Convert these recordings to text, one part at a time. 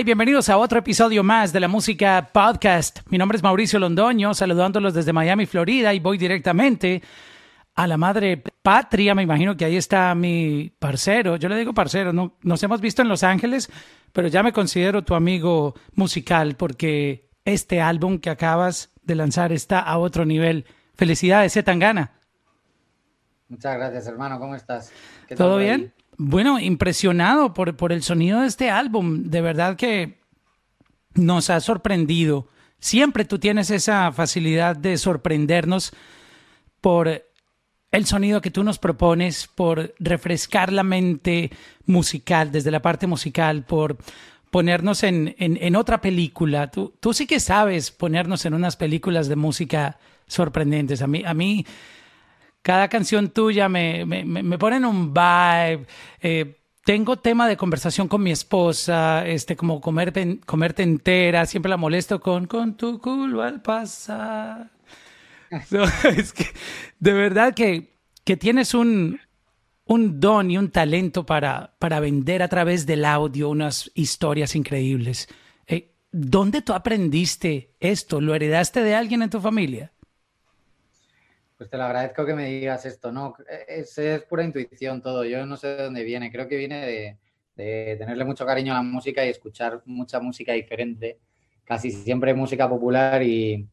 Y bienvenidos a otro episodio más de la Música Podcast. Mi nombre es Mauricio Londoño, saludándolos desde Miami, Florida, y voy directamente a la madre patria. Me imagino que ahí está mi parcero. Yo le digo parcero, no, nos hemos visto en Los Ángeles, pero ya me considero tu amigo musical porque este álbum que acabas de lanzar está a otro nivel. Felicidades, Tangana. Muchas gracias, hermano. ¿Cómo estás? ¿Todo bien? Bueno, impresionado por, por el sonido de este álbum. De verdad que nos ha sorprendido. Siempre tú tienes esa facilidad de sorprendernos por el sonido que tú nos propones, por refrescar la mente musical, desde la parte musical, por ponernos en, en, otra película. Tú, tú sí que sabes ponernos en unas películas de música sorprendentes. A mí, a mí cada canción tuya me, me, me ponen un vibe. Eh, tengo tema de conversación con mi esposa, este, como comerte, comerte entera, siempre la molesto con, con tu culo al pasar. es que, de verdad que, que tienes un, un don y un talento para, para vender a través del audio unas historias increíbles. Eh, ¿Dónde tú aprendiste esto? ¿Lo heredaste de alguien en tu familia? Pues te lo agradezco que me digas esto, ¿no? Es, es pura intuición todo, yo no sé de dónde viene, creo que viene de, tenerle mucho cariño a la música y escuchar mucha música diferente, casi siempre música popular y,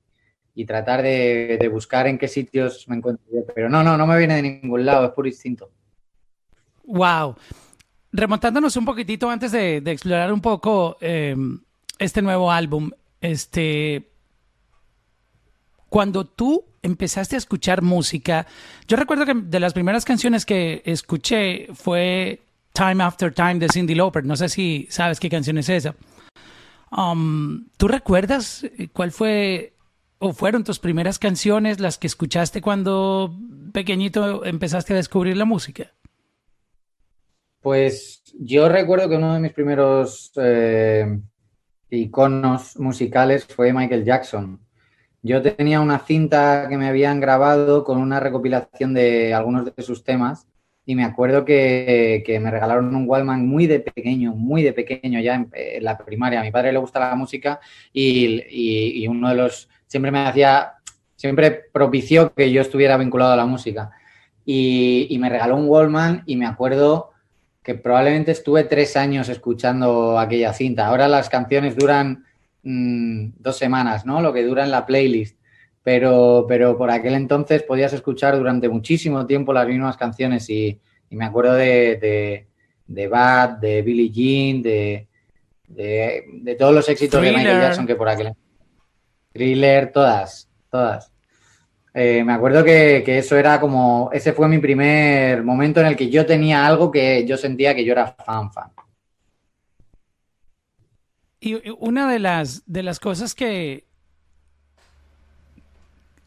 tratar de, buscar en qué sitios me encuentro Pero no, no, no me viene de ningún lado, es puro instinto. Wow. Remontándonos un poquitito antes de, explorar un poco eh, este nuevo álbum, este, cuando tú empezaste a escuchar música, yo recuerdo que de las primeras canciones que escuché fue Time After Time de Cindy Lauper. No sé si sabes qué canción es esa. Um, ¿Tú recuerdas cuál fue o fueron tus primeras canciones las que escuchaste cuando pequeñito empezaste a descubrir la música? Pues yo recuerdo que uno de mis primeros eh, iconos musicales fue Michael Jackson. Yo tenía una cinta que me habían grabado con una recopilación de algunos de sus temas y me acuerdo que, me regalaron un Wallman muy de pequeño, muy de pequeño, ya en, la primaria. A mi padre le gusta la música y, uno de los, siempre me hacía, siempre propició que yo estuviera vinculado a la música. Y, me regaló un Wallman y me acuerdo que probablemente estuve tres años escuchando aquella cinta. Ahora las canciones duran Mm, dos semanas, ¿no? Lo que dura en la playlist. Pero, pero por aquel entonces podías escuchar durante muchísimo tiempo las mismas canciones y, me acuerdo de, de, Bad, de Billie Jean, de, de, todos los éxitos de Michael Jackson que por aquel Thriller, todas, todas. Eh, me acuerdo que, que, eso era como, ese fue mi primer momento en el que yo tenía algo que yo sentía que yo era fan, fan. Y una de las, de las cosas que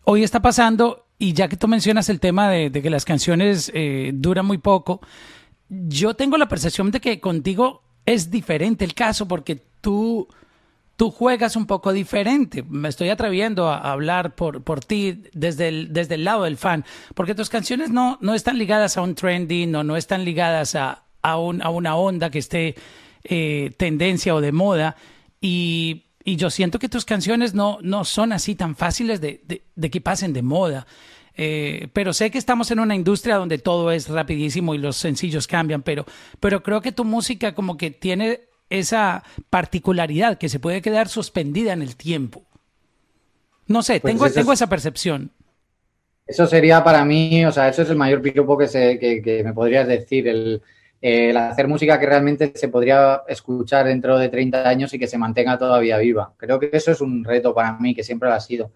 hoy está pasando, y ya que tú mencionas el tema de, que las canciones eh, duran muy poco, yo tengo la percepción de que contigo es diferente el caso porque tú, tú juegas un poco diferente. Me estoy atreviendo a hablar por, por ti desde el, desde el lado del fan, porque tus canciones no, no están ligadas a un trending o no están ligadas a, a, a una onda que esté eh, tendencia o de moda. Y, yo siento que tus canciones no, no son así tan fáciles de, que pasen de moda. Eh, pero sé que estamos en una industria donde todo es rapidísimo y los sencillos cambian, pero, pero creo que tu música como que tiene esa particularidad que se puede quedar suspendida en el tiempo. No sé, pues tengo, tengo esa percepción. Eso sería para mí, o sea, eso es el mayor piropo que, se, que me podrías decir, el, el hacer música que realmente se podría escuchar dentro de 30 años y que se mantenga todavía viva. Creo que eso es un reto para mí, que siempre lo ha sido.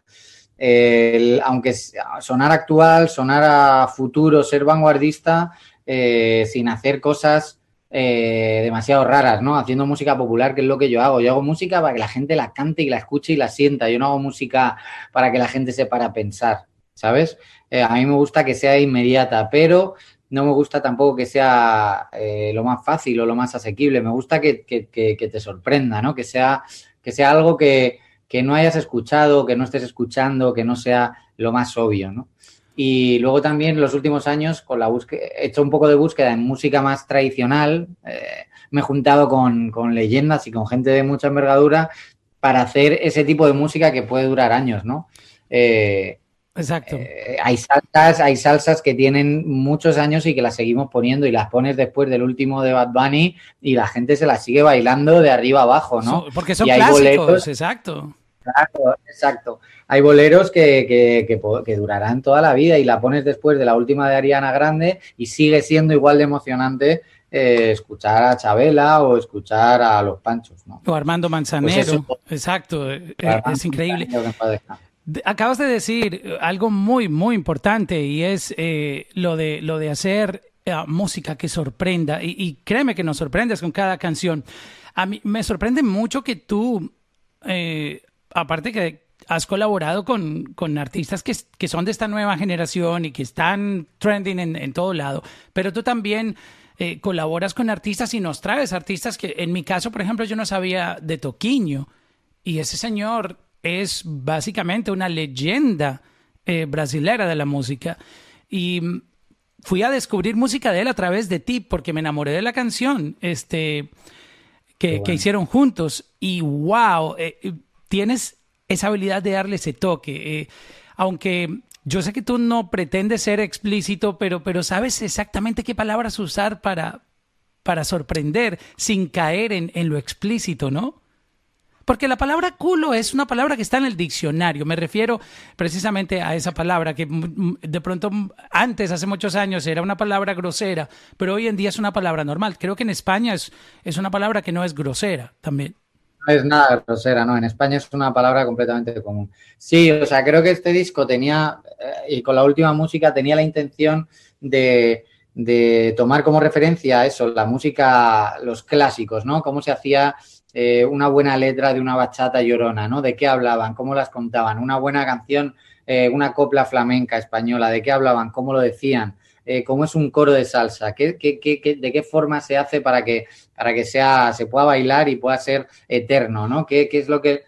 aunque sonar actual, sonar a futuro, ser vanguardista, eh, sin hacer cosas eh, demasiado raras, ¿no? Haciendo música popular, que es lo que yo hago. Yo hago música para que la gente la cante y la escuche y la sienta. Yo no hago música para que la gente se para a pensar, ¿sabes? Eh, a mí me gusta que sea inmediata, pero no me gusta tampoco que sea eh, lo más fácil o lo más asequible. Me gusta que, te sorprenda, ¿no? Que sea, que sea algo que, no hayas escuchado, que no estés escuchando, que no sea lo más obvio, ¿no? Y luego también los últimos años, con la búsqueda, he hecho un poco de búsqueda en música más tradicional. Eh, me he juntado con, con leyendas y con gente de mucha envergadura para hacer ese tipo de música que puede durar años, ¿no? Eh, Exacto. Eh, hay salsas, hay salsas que tienen muchos años y que las seguimos poniendo y las pones después del último de Bad Bunny y la gente se las sigue bailando de arriba abajo, ¿no? porque son clásicos, exacto. Claro, exacto. Hay boleros que, que, que, durarán toda la vida y la pones después de la última de Ariana Grande y sigue siendo igual de emocionante eh, escuchar a Chabela o escuchar a Los Panchos, ¿no? O Armando Manzanero, pues exacto, es increíble. Acabas de decir algo muy, muy importante y es eh, lo, de, lo de hacer eh, música que sorprenda. Y, créeme que nos sorprendes con cada canción. A mí me sorprende mucho que tú, eh, aparte que has colaborado con, con artistas que, que, son de esta nueva generación y que están trending en, en todo lado, pero tú también colaboras con artistas y nos traes artistas que, en mi caso, por ejemplo, yo no sabía de Toquiño. Y ese señor es básicamente una leyenda eh, brasilera de la música. Y fui a descubrir música de él a través de ti porque me enamoré de la canción este, que, hicieron juntos. Y wow, eh, tienes esa habilidad de darle ese toque. Eh, aunque yo sé que tú no pretendes ser explícito, pero, pero sabes exactamente qué palabras usar para, para sorprender sin caer en, en lo explícito, ¿no? Porque la palabra culo es una palabra que está en el diccionario. Me refiero precisamente a esa palabra que de pronto antes, hace muchos años, era una palabra grosera, pero hoy en día es una palabra normal. Creo que en España es, es una palabra que no es grosera también. No es nada grosera, no. En España es una palabra completamente común. Sí, o sea, creo que este disco tenía, eh, y con la última música tenía la intención de, de tomar como referencia eso, la música, los clásicos, ¿no? Cómo se hacía eh, una buena letra de una bachata llorona, ¿no? ¿De qué hablaban? ¿Cómo las contaban? Una buena canción, eh, una copla flamenca española, ¿de qué hablaban? ¿Cómo lo decían? Eh, ¿Cómo es un coro de salsa? ¿Qué, qué, qué, de qué forma se hace para que, para que sea, se pueda bailar y pueda ser eterno, ¿no? ¿Qué, es lo que...?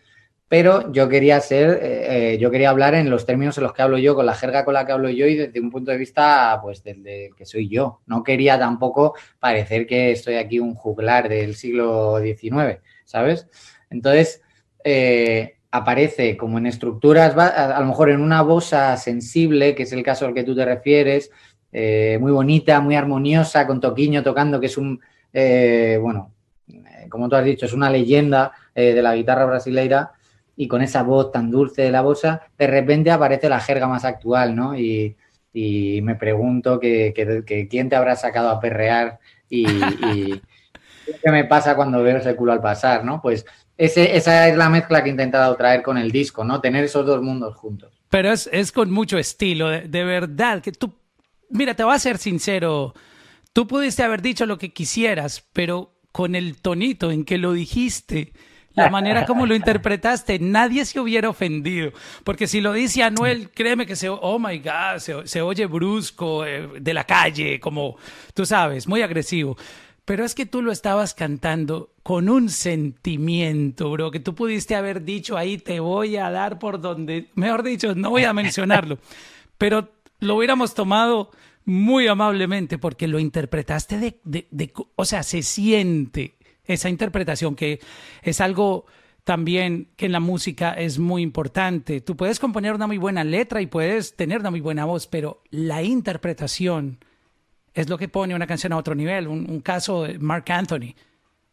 Pero yo quería ser, yo quería hablar en los términos en los que hablo yo, con la jerga con la que hablo yo y desde un punto de vista, pues, del que soy yo. No quería tampoco parecer que estoy aquí un juglar del siglo XIX. ¿sabes? Entonces, eh, aparece como en estructuras, a, lo mejor en una bosa sensible, que es el caso al que tú te refieres, eh, muy bonita, muy armoniosa, con Toquiño tocando, que es un, eh, bueno, como tú has dicho, es una leyenda de la guitarra brasileira, y con esa voz tan dulce de la bosa, de repente aparece la jerga más actual, ¿no? Y, me pregunto que, quién te habrá sacado a perrear y ¿Qué me pasa cuando veo ese culo al pasar, no? Pues ese, esa es la mezcla que he intentado traer con el disco, ¿no? Tener esos dos mundos juntos. Pero es, es con mucho estilo, de, verdad, que tú, mira, te voy a ser sincero, tú pudiste haber dicho lo que quisieras, pero con el tonito en que lo dijiste, la manera como lo interpretaste, nadie se hubiera ofendido. Porque si lo dice Anuel, créeme que se, oh my God, se, se oye brusco, eh, de la calle, como tú sabes, muy agresivo. Pero es que tú lo estabas cantando con un sentimiento, bro, que tú pudiste haber dicho ahí, te voy a dar por donde, mejor dicho, no voy a mencionarlo, pero lo hubiéramos tomado muy amablemente porque lo interpretaste de, de, de, o sea, se siente esa interpretación que es algo también que en la música es muy importante. Tú puedes componer una muy buena letra y puedes tener una muy buena voz, pero la interpretación es lo que pone una canción a otro nivel. Un, caso de Mark Anthony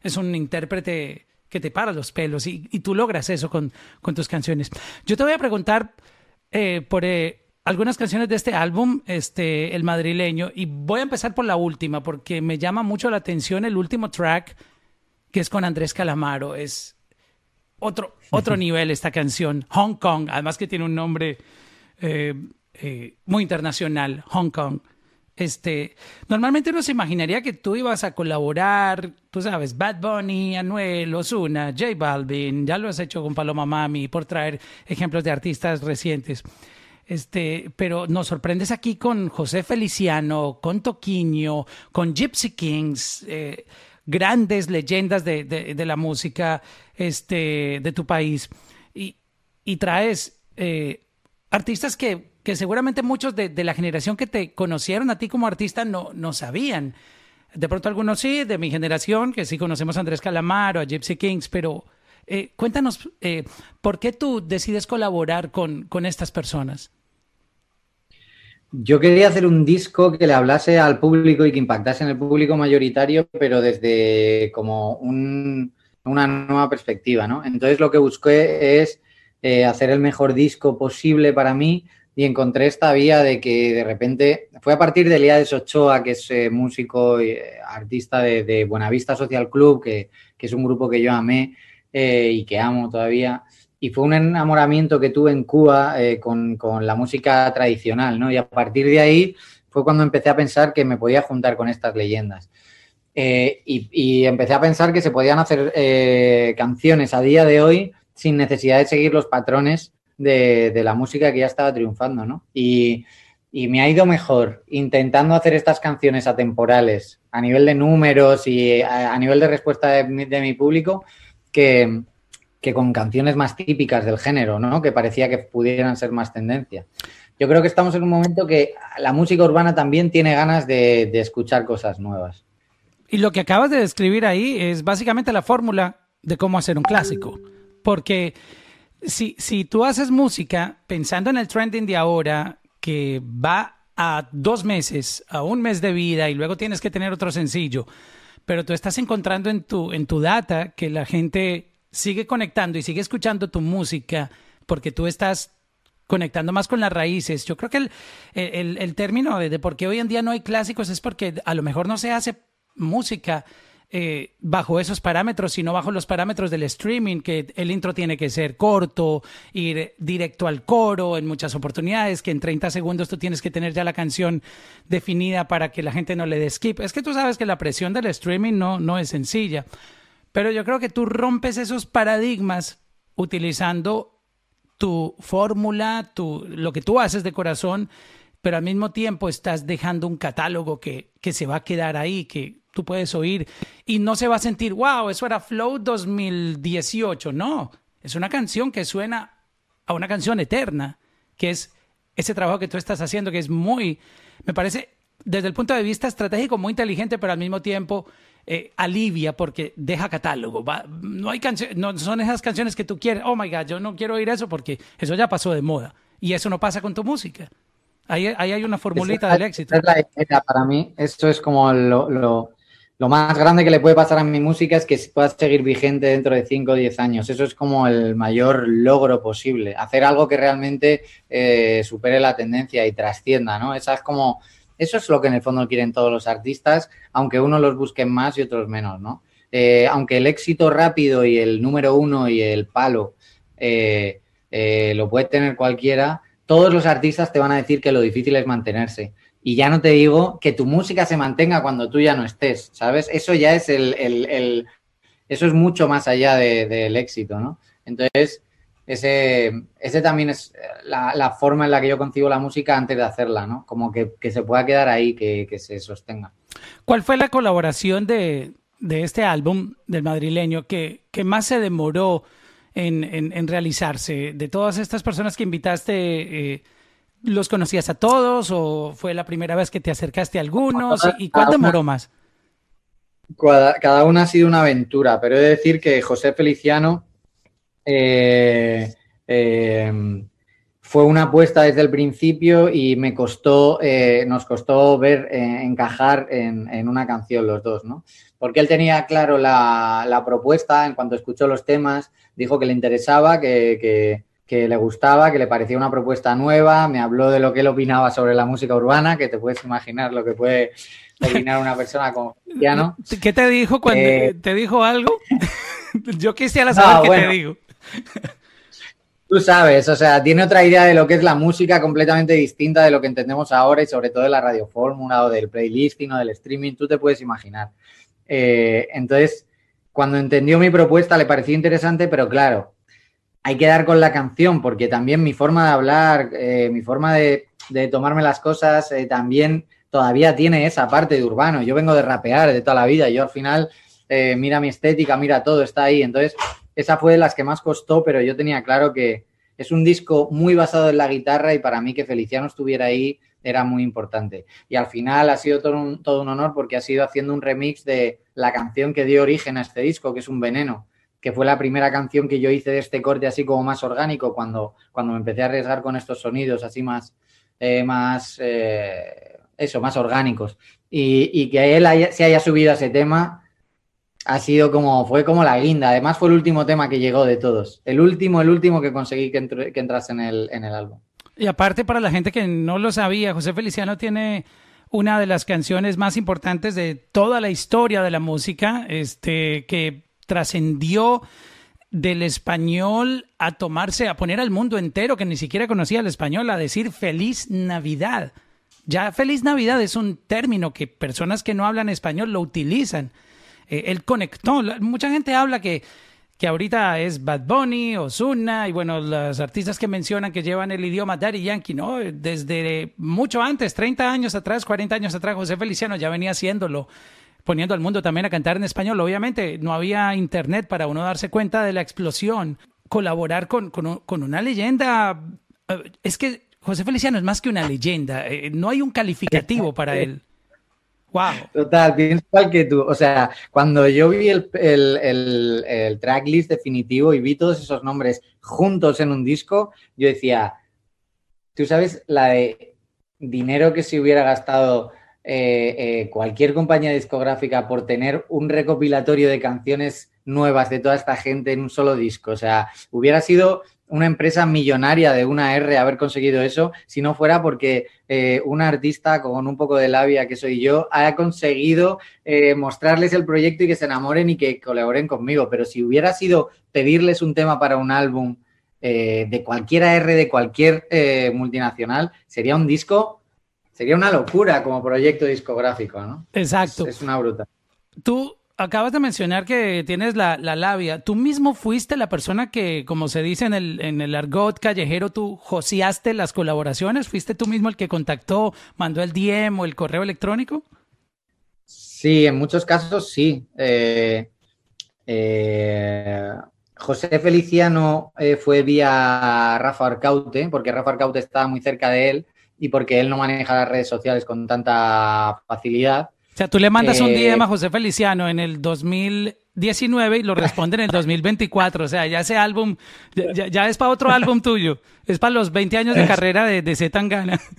es un intérprete que te para los pelos y, tú logras eso con, con, tus canciones. Yo te voy a preguntar eh, por eh, algunas canciones de este álbum, este, El Madrileño, y voy a empezar por la última porque me llama mucho la atención el último track que es con Andrés Calamaro. Es otro, otro nivel esta canción, Hong Kong, además que tiene un nombre eh, muy internacional, Hong Kong. Este, normalmente uno se imaginaría que tú ibas a colaborar, tú sabes, Bad Bunny, Anuel, Ozuna, J Balvin, ya lo has hecho con Paloma Mami, por traer ejemplos de artistas recientes. Este, pero nos sorprendes aquí con José Feliciano, con Toquiño, con Gypsy Kings, eh, grandes leyendas de, de, la música este, de tu país. Y, y traes eh, artistas que que seguramente muchos de, la generación que te conocieron a ti como artista no, no sabían. De pronto algunos sí, de mi generación, que sí conocemos a Andrés Calamaro, a Gypsy Kings, pero eh, cuéntanos, eh, ¿por qué tú decides colaborar con, con estas personas? Yo quería hacer un disco que le hablase al público y que impactase en el público mayoritario, pero desde como una nueva perspectiva, ¿no? Entonces lo que busqué es eh, hacer el mejor disco posible para mí y encontré esta vía de que de repente fue a partir de Eliades Ochoa, que es eh, músico y eh, artista de, Buenavista Social Club, que, es un grupo que yo amé y que amo todavía y fue un enamoramiento que tuve en Cuba eh, con, la música tradicional, ¿no? Y a partir de ahí fue cuando empecé a pensar que me podía juntar con estas leyendas. Eh, y, empecé a pensar que se podían hacer eh, canciones a día de hoy sin necesidad de seguir los patrones de, la música que ya estaba triunfando, ¿no? Y, me ha ido mejor intentando hacer estas canciones atemporales a nivel de números y a, nivel de respuesta de mi público que, que con canciones más típicas del género, ¿no? Que parecía que pudieran ser más tendencia. Yo creo que estamos en un momento que la música urbana también tiene ganas de, escuchar cosas nuevas. Y lo que acabas de describir ahí es básicamente la fórmula de cómo hacer un clásico. Porque si, si tú haces música pensando en el trending de ahora, que va a dos meses, a un mes de vida y luego tienes que tener otro sencillo, pero tú estás encontrando en tu, en tu data que la gente sigue conectando y sigue escuchando tu música porque tú estás conectando más con las raíces. Yo creo que el, el, término de, por qué hoy en día no hay clásicos es porque a lo mejor no se hace música eh, bajo esos parámetros, sino bajo los parámetros del streaming, que el intro tiene que ser corto, ir directo al coro en muchas oportunidades, que en 30 segundos tú tienes que tener ya la canción definida para que la gente no le dé skip. Es que tú sabes que la presión del streaming no, no es sencilla. Pero yo creo que tú rompes esos paradigmas utilizando tu fórmula, tu, lo que tú haces de corazón, pero al mismo tiempo estás dejando un catálogo que, que se va a quedar ahí, que tú puedes oír y no se va a sentir, wow, eso era Flow 2018. No, es una canción que suena a una canción eterna, que es ese trabajo que tú estás haciendo, que es muy, me parece, desde el punto de vista estratégico, muy inteligente, pero al mismo tiempo eh, alivia porque deja catálogo. no hay no son esas canciones que tú quieres, oh my God, yo no quiero oír eso porque eso ya pasó de moda. Y eso no pasa con tu música. Ahí, ahí hay una formulita del éxito. para mí, esto es como lo, lo, lo, más grande que le puede pasar a mi música es que pueda seguir vigente dentro de 5 o 10 años. Eso es como el mayor logro posible. Hacer algo que realmente eh, supere la tendencia y trascienda, ¿no? Esa es como eso es lo que en el fondo quieren todos los artistas, aunque unos los busquen más y otros menos, ¿no? Eh, aunque el éxito rápido y el número uno y el palo eh, eh, lo puede tener cualquiera, todos los artistas te van a decir que lo difícil es mantenerse. Y ya no te digo que tu música se mantenga cuando tú ya no estés, ¿sabes? Eso ya es el, eso es mucho más allá del éxito, ¿no? Entonces, ese, ese también es la, forma en la que yo concibo la música antes de hacerla, ¿no? Como que, se pueda quedar ahí, que, se sostenga. ¿Cuál fue la colaboración de, este álbum del madrileño que, más se demoró en, realizarse? De todas estas personas que invitaste, eh, ¿los conocías a todos o fue la primera vez que te acercaste a algunos? ¿Y cuál demoró más? Cada, cada una ha sido una aventura, pero he de decir que José Feliciano eh, em, fue una apuesta desde el principio y me costó, eh, nos costó ver eh, encajar en, una canción los dos, ¿no? Porque él tenía claro la, propuesta, en cuanto escuchó los temas, dijo que le interesaba, que, le gustaba, que le parecía una propuesta nueva, me habló de lo que él opinaba sobre la música urbana, que te puedes imaginar lo que puede opinar una persona como Cristiano. ¿Qué te dijo cuando te dijo algo? Yo quisiera saber qué te dijo. Tú sabes, o sea, tiene otra idea de lo que es la música completamente distinta de lo que entendemos ahora y sobre todo de la radiofórmula o del playlisting o del streaming, tú te puedes imaginar. Eh, entonces, cuando entendió mi propuesta le pareció interesante, pero claro, hay que dar con la canción porque también mi forma de hablar, eh, mi forma de, tomarme las cosas eh, también todavía tiene esa parte de urbano. Yo vengo de rapear de toda la vida, yo al final, mira mi estética, mira todo, está ahí. Entonces, esa fue de las que más costó, pero yo tenía claro que, es un disco muy basado en la guitarra y para mí que Feliciano estuviera ahí era muy importante. Y al final ha sido todo un, todo un honor porque ha sido haciendo un remix de la canción que dio origen a este disco, que es Un Veneno, que fue la primera canción que yo hice de este corte así como más orgánico cuando, cuando me empecé a arriesgar con estos sonidos así más, eh, más eh, eso, más orgánicos. Y, que él se haya subido a ese tema ha sido como, fue como la guinda. Además fue el último tema que llegó de todos. El último, el último que conseguí que, entrase en el, en el álbum. Y aparte, para la gente que no lo sabía, José Feliciano tiene una de las canciones más importantes de toda la historia de la música, este, que trascendió del español a tomarse, a poner al mundo entero que ni siquiera conocía el español, a decir feliz Navidad. Ya feliz Navidad es un término que personas que no hablan español lo utilizan. Eh, él conectó, mucha gente habla que que ahorita es Bad Bunny, Ozuna y bueno, los artistas que mencionan que llevan el idioma Daddy Yankee, ¿no? Desde mucho antes, 30 años atrás, 40 años atrás, José Feliciano ya venía haciéndolo, poniendo al mundo también a cantar en español. Obviamente no había internet para uno darse cuenta de la explosión, colaborar con, con, una leyenda. Eh, es que José Feliciano es más que una leyenda, eh, no hay un calificativo para él. Total, pienso igual que tú. O sea, cuando yo vi el, el, el, tracklist definitivo y vi todos esos nombres juntos en un disco, yo decía, tú sabes la de dinero que se hubiera gastado eh, eh, cualquier compañía discográfica por tener un recopilatorio de canciones nuevas de toda esta gente en un solo disco. O sea, hubiera sido una empresa millonaria de una R haber conseguido eso, si no fuera porque eh, un artista con un poco de labia que soy yo ha conseguido eh, mostrarles el proyecto y que se enamoren y que colaboren conmigo. Pero si hubiera sido pedirles un tema para un álbum eh, de cualquier R, de cualquier multinacional, sería un disco, sería una locura como proyecto discográfico, ¿no? Exacto. Es, es una bruta. Tú acabas de mencionar que tienes la, labia. ¿Tú mismo fuiste la persona que, como se dice en el, en el argot callejero, tú joseaste las colaboraciones? ¿Fuiste tú mismo el que contactó, mandó el DM o el correo electrónico? Sí, en muchos casos sí. Eh, eh, José Feliciano eh, fue vía Rafa Arcaute, porque Rafa Arcaute estaba muy cerca de él y porque él no maneja las redes sociales con tanta facilidad. O sea, tú le mandas un DM a eh, José Feliciano en el 2019 y lo responde en el 2024. O sea, ya ese álbum, ya, es para otro álbum tuyo. Es para los 20 años de carrera de, de Zetangana.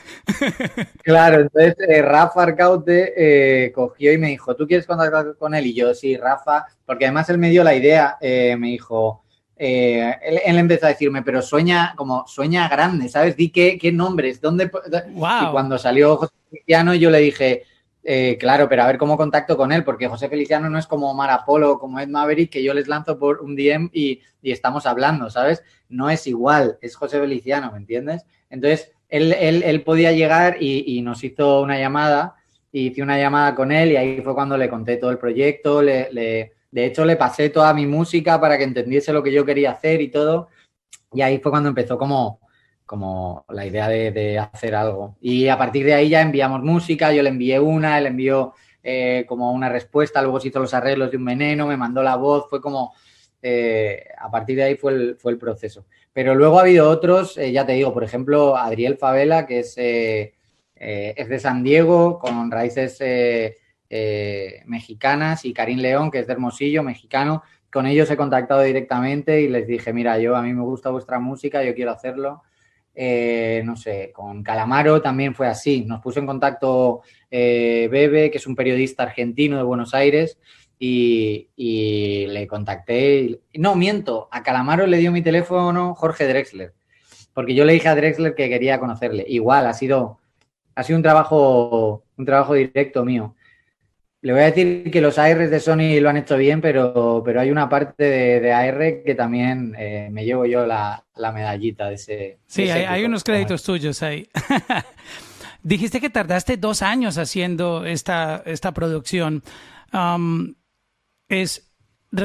Claro, entonces eh, Rafa Arcaute eh, cogió y me dijo, ¿tú quieres contactar con él? Y yo, sí, Rafa, porque además él me dio la idea, me dijo, él, empezó a decirme, pero sueña, como sueña grande, ¿sabes? Di qué, qué nombres, dónde... Y cuando salió José Feliciano yo le dije eh, claro, pero a ver cómo contacto con él, porque José Feliciano no es como Omar Apolo o como Ed Maverick, que yo les lanzo por un DM y, estamos hablando, ¿sabes? No es igual, es José Feliciano, ¿me entiendes? Entonces, él, podía llegar y, nos hizo una llamada, y hice una llamada con él y ahí fue cuando le conté todo el proyecto, le, de hecho le pasé toda mi música para que entendiese lo que yo quería hacer y todo, y ahí fue cuando empezó como como la idea de, hacer algo. Y a partir de ahí ya enviamos música, yo le envié una, él envió eh, como una respuesta, luego se hizo los arreglos de un veneno, me mandó la voz, fue como, eh, a partir de ahí fue el, fue el proceso. Pero luego ha habido otros, eh, ya te digo, por ejemplo, Adriel Favela, que es, es de San Diego, con raíces mexicanas, y Karim León, que es de Hermosillo, mexicano. Con ellos he contactado directamente y les dije, mira, yo a mí me gusta vuestra música, yo quiero hacerlo. Eh, no sé, con Calamaro también fue así. Nos puso en contacto eh, Bebe, que es un periodista argentino de Buenos Aires, y, le contacté. no, miento, a Calamaro le dio mi teléfono Jorge Drexler, porque yo le dije a Drexler que quería conocerle. Igual, ha sido, ha sido un trabajo, un trabajo directo mío. Le voy a decir que los ARs de Sony lo han hecho bien, pero, pero hay una parte de, AR que también eh, me llevo yo la, medallita de ese. Sí, hay, unos créditos tuyos ahí. Dijiste que tardaste dos años haciendo esta, esta producción. es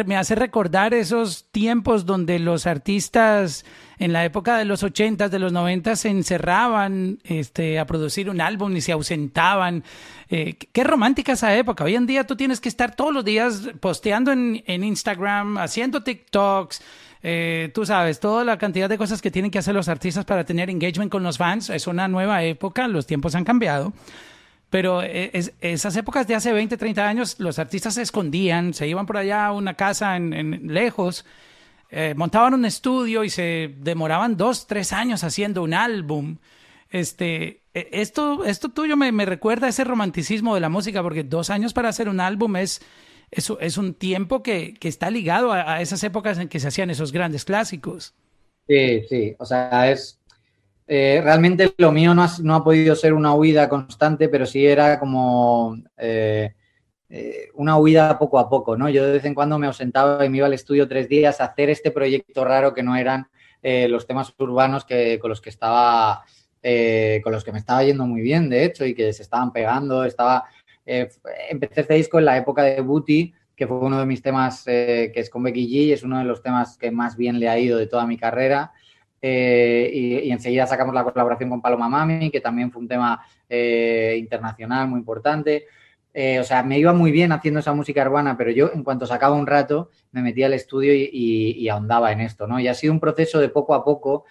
me hace recordar esos tiempos donde los artistas en la época de los 80, de los 90 se encerraban este, a producir un álbum y se ausentaban. Eh, qué romántica esa época. Hoy en día tú tienes que estar todos los días posteando en, Instagram, haciendo TikToks, eh, tú sabes, toda la cantidad de cosas que tienen que hacer los artistas para tener engagement con los fans. Es una nueva época, los tiempos han cambiado. Pero eh, esas épocas de hace 20, 30 años, los artistas se escondían, se iban por allá a una casa en, lejos, eh, montaban un estudio y se demoraban dos, tres años haciendo un álbum. Este, e, esto, esto tuyo me, me recuerda a ese romanticismo de la música, porque dos años para hacer un álbum es, es, es un tiempo que, que está ligado a, esas épocas en que se hacían esos grandes clásicos. Sí, sí, o sea, es, eh, realmente lo mío no ha, no ha, podido ser una huida constante, pero sí era como eh, eh, una huida poco a poco, ¿no? Yo de vez en cuando me ausentaba y me iba al estudio tres días a hacer este proyecto raro que no eran eh, los temas urbanos que, con los que estaba, eh, con los que me estaba yendo muy bien, de hecho, y que se estaban pegando. Estaba, empecé este disco en la época de Booty, que fue uno de mis temas que es con Becky G, y es uno de los temas que más bien le ha ido de toda mi carrera. Eh, y, enseguida sacamos la colaboración con Paloma Mami, que también fue un tema eh, internacional muy importante. Eh, o sea, me iba muy bien haciendo esa música urbana, pero yo en cuanto sacaba un rato me metía al estudio y, y, ahondaba en esto, ¿no? Y ha sido un proceso de poco a poco,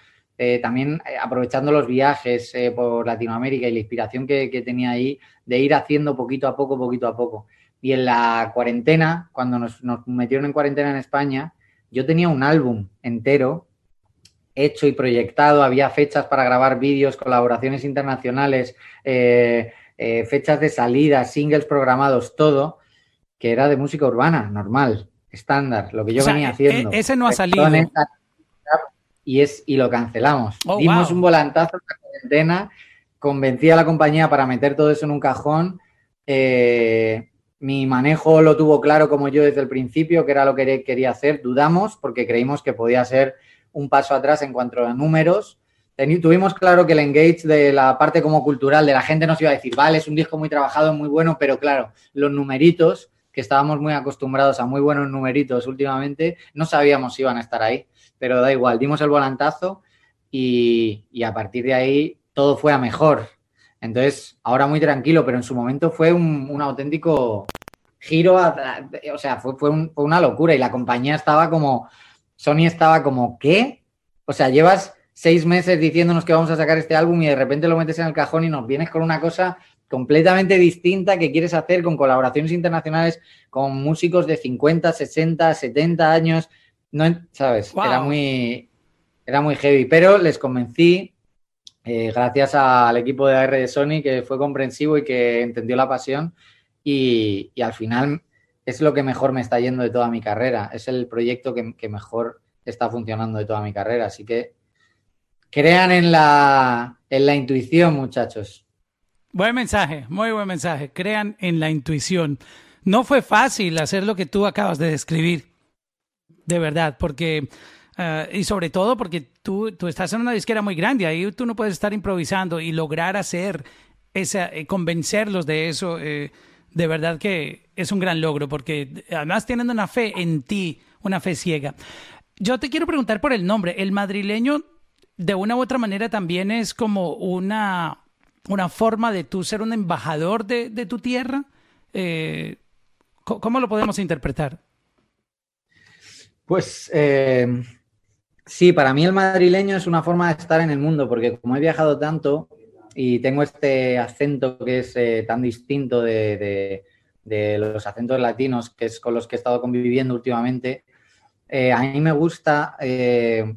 también aprovechando los viajes por Latinoamérica y la inspiración que, que, tenía ahí, de ir haciendo poquito a poco, poquito a poco. Y en la cuarentena, cuando nos, nos metieron en cuarentena en España, yo tenía un álbum entero hecho y proyectado, había fechas para grabar vídeos, colaboraciones internacionales, eh, eh, fechas de salida, singles programados, todo, que era de música urbana, normal, estándar, lo que yo venía e, haciendo. ese no ha salido. Y, es, y lo cancelamos. Oh, Dimos un volantazo en la cuarentena, convencí a la compañía para meter todo eso en un cajón. Eh, mi manejo lo tuvo claro como yo desde el principio, que era lo que quería hacer. Dudamos porque creímos que podía ser un paso atrás en cuanto a números. Tuvimos claro que el engage de la parte como cultural de la gente nos iba a decir, vale, es un disco muy trabajado, muy bueno, pero claro, los numeritos, que estábamos muy acostumbrados a muy buenos numeritos últimamente, no sabíamos si iban a estar ahí, pero da igual, dimos el volantazo y, a partir de ahí todo fue a mejor. Entonces, ahora muy tranquilo, pero en su momento fue un, auténtico giro, o sea, fue, fue, fue, una locura y la compañía estaba como, Sony estaba como, ¿qué? O sea, llevas seis meses diciéndonos que vamos a sacar este álbum y de repente lo metes en el cajón y nos vienes con una cosa completamente distinta que quieres hacer con colaboraciones internacionales con músicos de 50, 60, 70 años. No, ¿sabes? Era muy era muy heavy, pero les convencí eh, gracias al equipo de AR de Sony que fue comprensivo y que entendió la pasión y, y al final es lo que mejor me está yendo de toda mi carrera. Es el proyecto que, mejor está funcionando de toda mi carrera. Así que crean en la, en la intuición, muchachos. Buen mensaje, muy buen mensaje. Crean en la intuición. No fue fácil hacer lo que tú acabas de describir, de verdad, porque, eh, y sobre todo porque tú, tú estás en una disquera muy grande, ahí tú no puedes estar improvisando y lograr hacer esa, eh, convencerlos de eso. Eh, de verdad que es un gran logro, porque además tienen una fe en ti, una fe ciega. Yo te quiero preguntar por el nombre. El madrileño, de una u otra manera, también es como una, una forma de tú ser un embajador de, tu tierra. ¿Cómo lo podemos interpretar? Pues eh, sí, para mí el madrileño es una forma de estar en el mundo, porque como he viajado tanto, y tengo este acento que es eh, tan distinto de, los acentos latinos, que es con los que he estado conviviendo últimamente. Eh, a mí me gusta eh,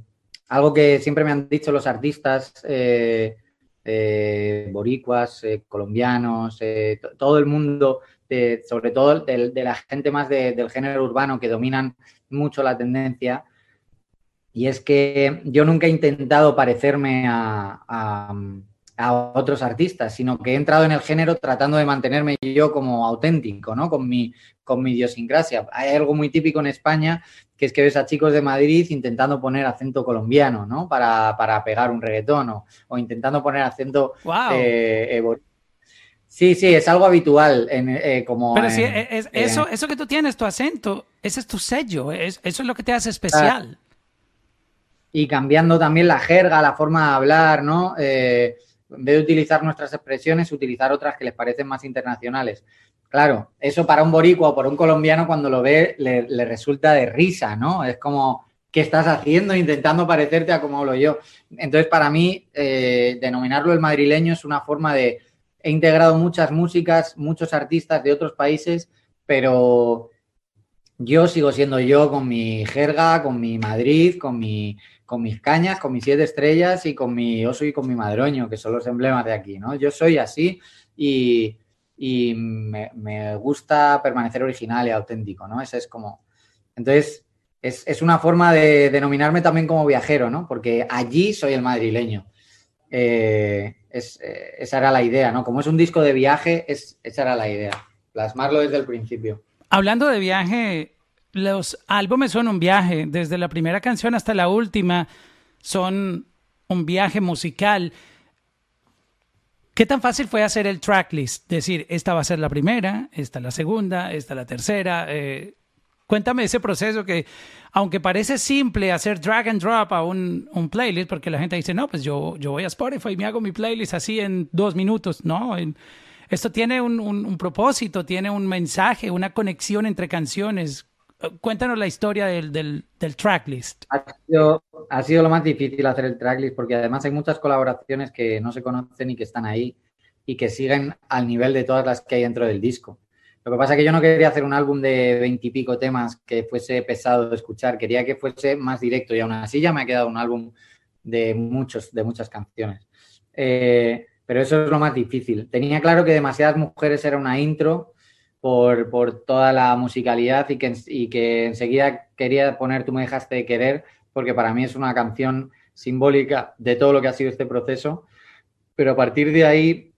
algo que siempre me han dicho los artistas, boricuas, colombianos, todo el mundo, sobre todo de, la gente más del género urbano que dominan mucho la tendencia. Y es que yo nunca he intentado parecerme a a otros artistas, sino que he entrado en el género tratando de mantenerme yo como auténtico, ¿no? Con mi, con mi idiosincrasia. Hay algo muy típico en España, que es que ves a chicos de Madrid intentando poner acento colombiano, ¿no? Para, pegar un reggaetón o, intentando poner acento... Eh, sí, sí, es algo habitual. En, eh, como Pero sí, es, eso, eso que tú tienes, tu acento, ese es tu sello, es, eso es lo que te hace especial. Y cambiando también la jerga, la forma de hablar, ¿no? Eh, en vez de utilizar nuestras expresiones, utilizar otras que les parecen más internacionales. Claro, eso para un boricua o para un colombiano cuando lo ve le, resulta de risa, ¿no? Es como, ¿qué estás haciendo intentando parecerte a cómo hablo yo? Entonces, para mí, eh, denominarlo el madrileño es una forma de... He integrado muchas músicas, muchos artistas de otros países, pero yo sigo siendo yo con mi jerga, con mi Madrid, con, mi, con mis cañas, con mis siete estrellas y con mi oso y con mi madroño, que son los emblemas de aquí, ¿no? Yo soy así y, me, gusta permanecer original y auténtico, ¿no? Ese es como... Entonces, es, una forma de denominarme también como viajero, ¿no? Porque allí soy el madrileño. Eh, eh, esa era la idea, ¿no? Como es un disco de viaje, es, esa era la idea. Plasmarlo desde el principio. Hablando de viaje, los álbumes son un viaje. Desde la primera canción hasta la última son un viaje musical. ¿Qué tan fácil fue hacer el tracklist? Decir, esta va a ser la primera, esta la segunda, esta la tercera. Eh, Cuéntame ese proceso que, aunque parece simple hacer drag and drop a un, playlist, porque la gente dice, no, pues yo, yo voy a Spotify y me hago mi playlist así en dos minutos. No, esto tiene un, propósito, tiene un mensaje, una conexión entre canciones. Cuéntanos la historia del, del, del tracklist. Ha sido, ha sido lo más difícil hacer el tracklist porque además hay muchas colaboraciones que no se conocen y que están ahí y que siguen al nivel de todas las que hay dentro del disco. Lo que pasa es que yo no quería hacer un álbum de veintipico temas que fuese pesado de escuchar, quería que fuese más directo y aún así ya me ha quedado un álbum de, muchos, de muchas canciones. Eh, pero eso es lo más difícil. Tenía claro que Demasiadas Mujeres era una intro por, toda la musicalidad y que, y que enseguida quería poner Tú me dejaste de querer, porque para mí es una canción simbólica de todo lo que ha sido este proceso. Pero a partir de ahí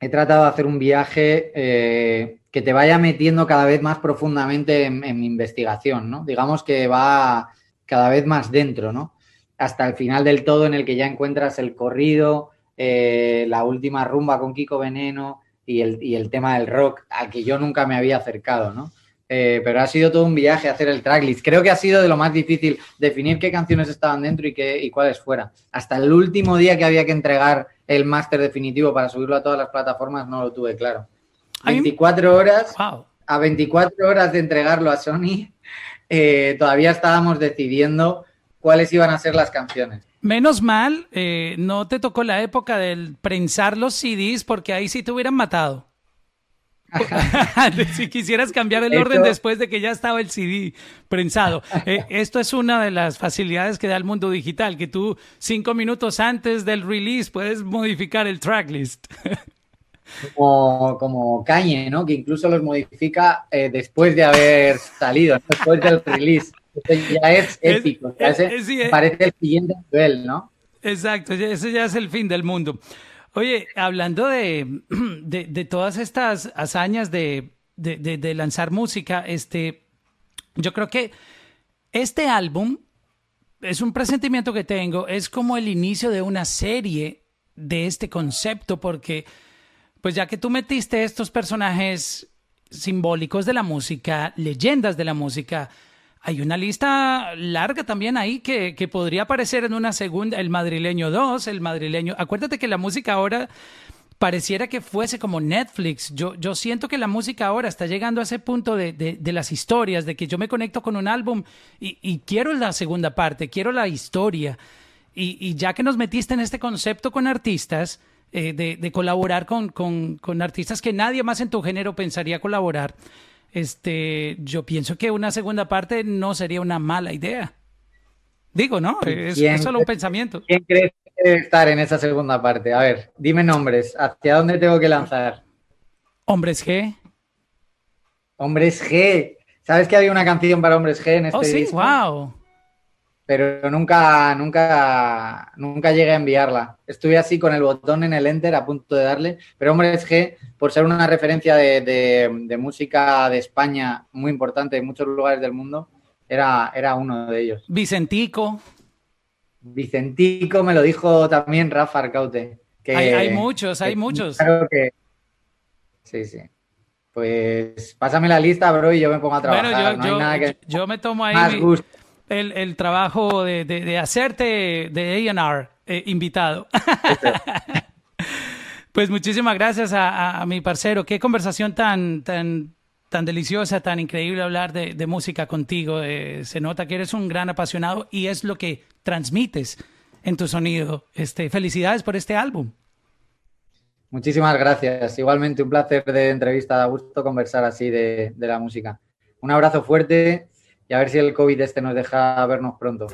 he tratado de hacer un viaje eh, que te vaya metiendo cada vez más profundamente en, mi investigación, ¿no? Digamos que va cada vez más dentro, ¿no? Hasta el final del todo en el que ya encuentras el corrido, eh, la última rumba con Kiko Veneno y el, tema del rock, al que yo nunca me había acercado, ¿no? Eh, pero ha sido todo un viaje hacer el tracklist. Creo que ha sido de lo más difícil definir qué canciones estaban dentro y, qué, y cuáles fuera. Hasta el último día que había que entregar el máster definitivo para subirlo a todas las plataformas no lo tuve claro. 24 horas, a 24 horas de entregarlo a Sony, eh, todavía estábamos decidiendo cuáles iban a ser las canciones. Menos mal, eh, no te tocó la época del prensar los CDs porque ahí sí te hubieran matado. si quisieras cambiar el orden después de que ya estaba el CD prensado. Eh, esto es una de las facilidades que da el mundo digital, que tú cinco minutos antes del release puedes modificar el tracklist. como, como Kanye, ¿no? Que incluso los modifica eh, después de haber salido, después del release. ya es épico, eh. parece el siguiente nivel, ¿no? Exacto, ese ya es el fin del mundo. Oye, hablando de, de, todas estas hazañas de, de, lanzar música, este, yo creo que este álbum es un presentimiento que tengo, es como el inicio de una serie de este concepto, porque pues ya que tú metiste estos personajes simbólicos de la música, leyendas de la música, hay una lista larga también ahí que, podría aparecer en una segunda, el madrileño 2, el madrileño. Acuérdate que la música ahora pareciera que fuese como Netflix. Yo, yo siento que la música ahora está llegando a ese punto de, de, las historias, de que yo me conecto con un álbum y, y quiero la segunda parte, quiero la historia. Y, y ya que nos metiste en este concepto con artistas, eh, de, colaborar con, con, artistas que nadie más en tu género pensaría colaborar, este, yo pienso que una segunda parte no sería una mala idea. Digo, ¿no? Es, solo un pensamiento. ¿Quién crees que debe estar en esa segunda parte? A ver, dime nombres. ¿Hacia dónde tengo que lanzar? Hombres G. Hombres G. ¿Sabes que había una canción para Hombres G en este Oh, sí, wow pero nunca, nunca, nunca llegué a enviarla. Estuve así con el botón en el enter a punto de darle, pero hombre, es que por ser una referencia de, música de España muy importante en muchos lugares del mundo, era, era uno de ellos. Vicentico. Vicentico me lo dijo también Rafa Arcaute. Que, hay, muchos, hay muchos. Claro que... Sí, sí. Pues pásame la lista, bro, y yo me pongo a trabajar. Bueno, yo, yo, me tomo ahí el, trabajo de, de, hacerte de AR eh, invitado. pues muchísimas gracias a, mi parcero. Qué conversación tan, tan tan deliciosa, tan increíble hablar de, música contigo. Eh, se nota que eres un gran apasionado y es lo que transmites en tu sonido. Este, felicidades por este álbum. Muchísimas gracias. Igualmente un placer de entrevista. Da gusto conversar así de, de la música. Un abrazo fuerte y a ver si el COVID este nos deja vernos pronto.